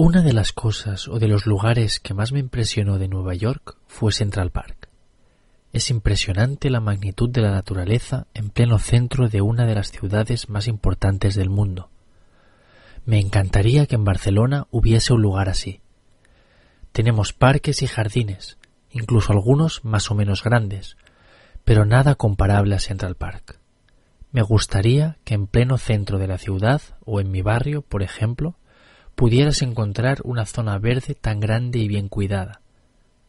Una de las cosas o de los lugares que más me impresionó de Nueva York fue Central Park. Es impresionante la magnitud de la naturaleza en pleno centro de una de las ciudades más importantes del mundo. Me encantaría que en Barcelona hubiese un lugar así. Tenemos parques y jardines, incluso algunos más o menos grandes, pero nada comparable a Central Park. Me gustaría que en pleno centro de la ciudad o en mi barrio, por ejemplo, pudieras encontrar una zona verde tan grande y bien cuidada.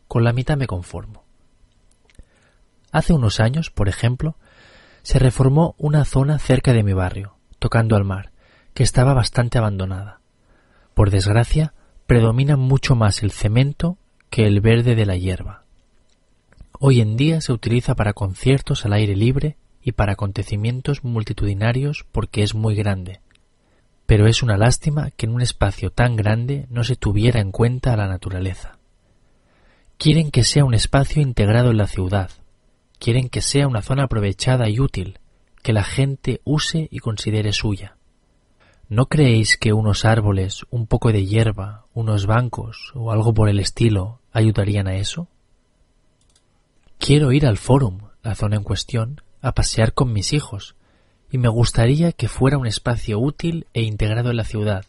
Con la mitad me conformo. Hace unos años, por ejemplo, se reformó una zona cerca de mi barrio, tocando al mar, que estaba bastante abandonada. Por desgracia, predomina mucho más el cemento que el verde de la hierba. Hoy en día se utiliza para conciertos al aire libre y para acontecimientos multitudinarios porque es muy grande, pero es una lástima que en un espacio tan grande no se tuviera en cuenta a la naturaleza. Quieren que sea un espacio integrado en la ciudad, quieren que sea una zona aprovechada y útil, que la gente use y considere suya. ¿No creéis que unos árboles, un poco de hierba, unos bancos o algo por el estilo ayudarían a eso? Quiero ir al Fórum, la zona en cuestión, a pasear con mis hijos, y me gustaría que fuera un espacio útil e integrado en la ciudad.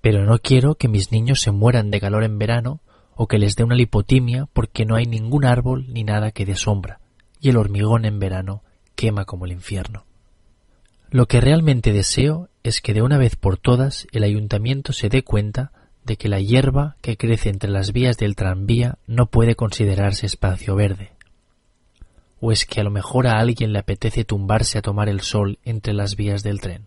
Pero no quiero que mis niños se mueran de calor en verano o que les dé una lipotimia porque no hay ningún árbol ni nada que dé sombra, y el hormigón en verano quema como el infierno. Lo que realmente deseo es que de una vez por todas el ayuntamiento se dé cuenta de que la hierba que crece entre las vías del tranvía no puede considerarse espacio verde, ¿O es que a lo mejor a alguien le apetece tumbarse a tomar el sol entre las vías del tren?